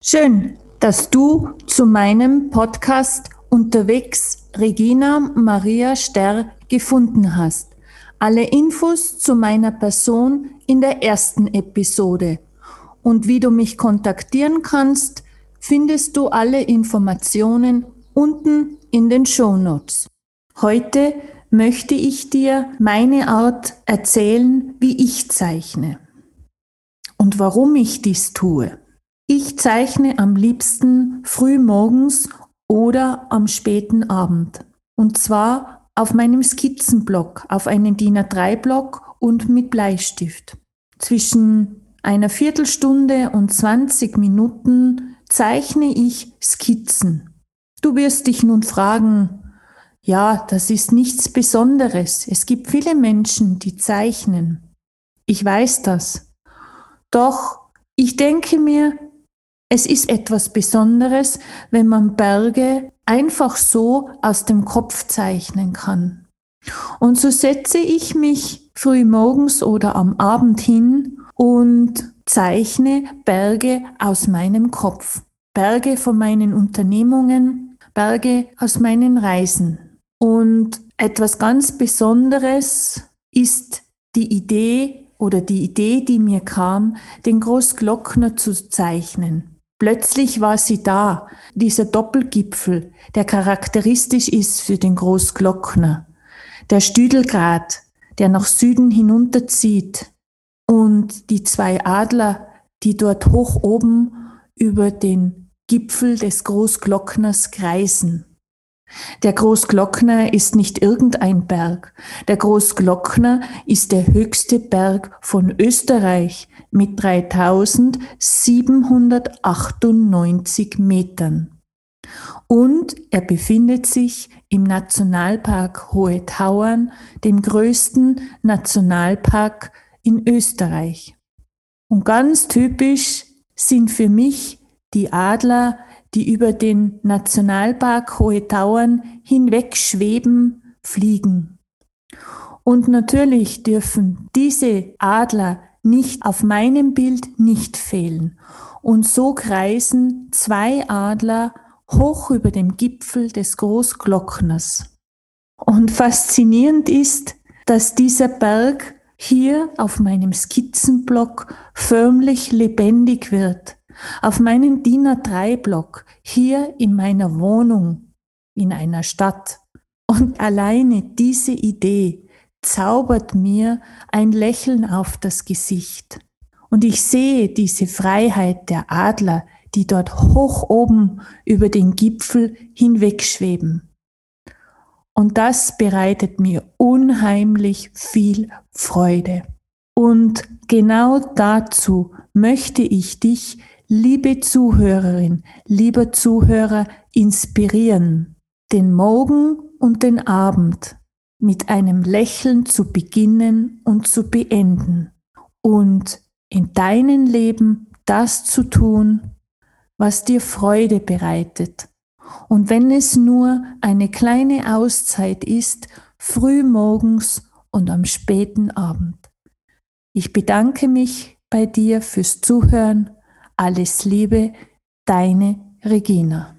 Schön, dass du zu meinem Podcast unterwegs Regina Maria Sterr gefunden hast. Alle Infos zu meiner Person in der ersten Episode. Und wie du mich kontaktieren kannst, findest du alle Informationen unten in den Show Notes. Heute möchte ich dir meine Art erzählen, wie ich zeichne und warum ich dies tue. Ich zeichne am liebsten früh morgens oder am späten Abend. Und zwar auf meinem Skizzenblock, auf einen DIN A3-Block und mit Bleistift. Zwischen einer Viertelstunde und 20 Minuten zeichne ich Skizzen. Du wirst dich nun fragen, ja, das ist nichts Besonderes. Es gibt viele Menschen, die zeichnen. Ich weiß das. Doch ich denke mir, es ist etwas Besonderes, wenn man Berge einfach so aus dem Kopf zeichnen kann. Und so setze ich mich früh morgens oder am Abend hin und zeichne Berge aus meinem Kopf. Berge von meinen Unternehmungen, Berge aus meinen Reisen. Und etwas ganz Besonderes ist die Idee oder die Idee, die mir kam, den Großglockner zu zeichnen. Plötzlich war sie da, dieser Doppelgipfel, der charakteristisch ist für den Großglockner, der Stüdelgrat, der nach Süden hinunterzieht und die zwei Adler, die dort hoch oben über den Gipfel des Großglockners kreisen. Der Großglockner ist nicht irgendein Berg. Der Großglockner ist der höchste Berg von Österreich mit 3798 Metern. Und er befindet sich im Nationalpark Hohe Tauern, dem größten Nationalpark in Österreich. Und ganz typisch sind für mich die Adler, die über den Nationalpark Hohe Tauern hinwegschweben, fliegen. Und natürlich dürfen diese Adler nicht auf meinem Bild nicht fehlen. Und so kreisen zwei Adler hoch über dem Gipfel des Großglockners. Und faszinierend ist, dass dieser Berg hier auf meinem Skizzenblock förmlich lebendig wird auf meinen DIN A3-Block hier in meiner Wohnung in einer Stadt. Und alleine diese Idee zaubert mir ein Lächeln auf das Gesicht. Und ich sehe diese Freiheit der Adler, die dort hoch oben über den Gipfel hinwegschweben. Und das bereitet mir unheimlich viel Freude. Und genau dazu möchte ich dich liebe Zuhörerin, lieber Zuhörer, inspirieren, den Morgen und den Abend mit einem Lächeln zu beginnen und zu beenden und in deinem Leben das zu tun, was dir Freude bereitet. Und wenn es nur eine kleine Auszeit ist, früh morgens und am späten Abend. Ich bedanke mich bei dir fürs Zuhören alles Liebe, deine Regina.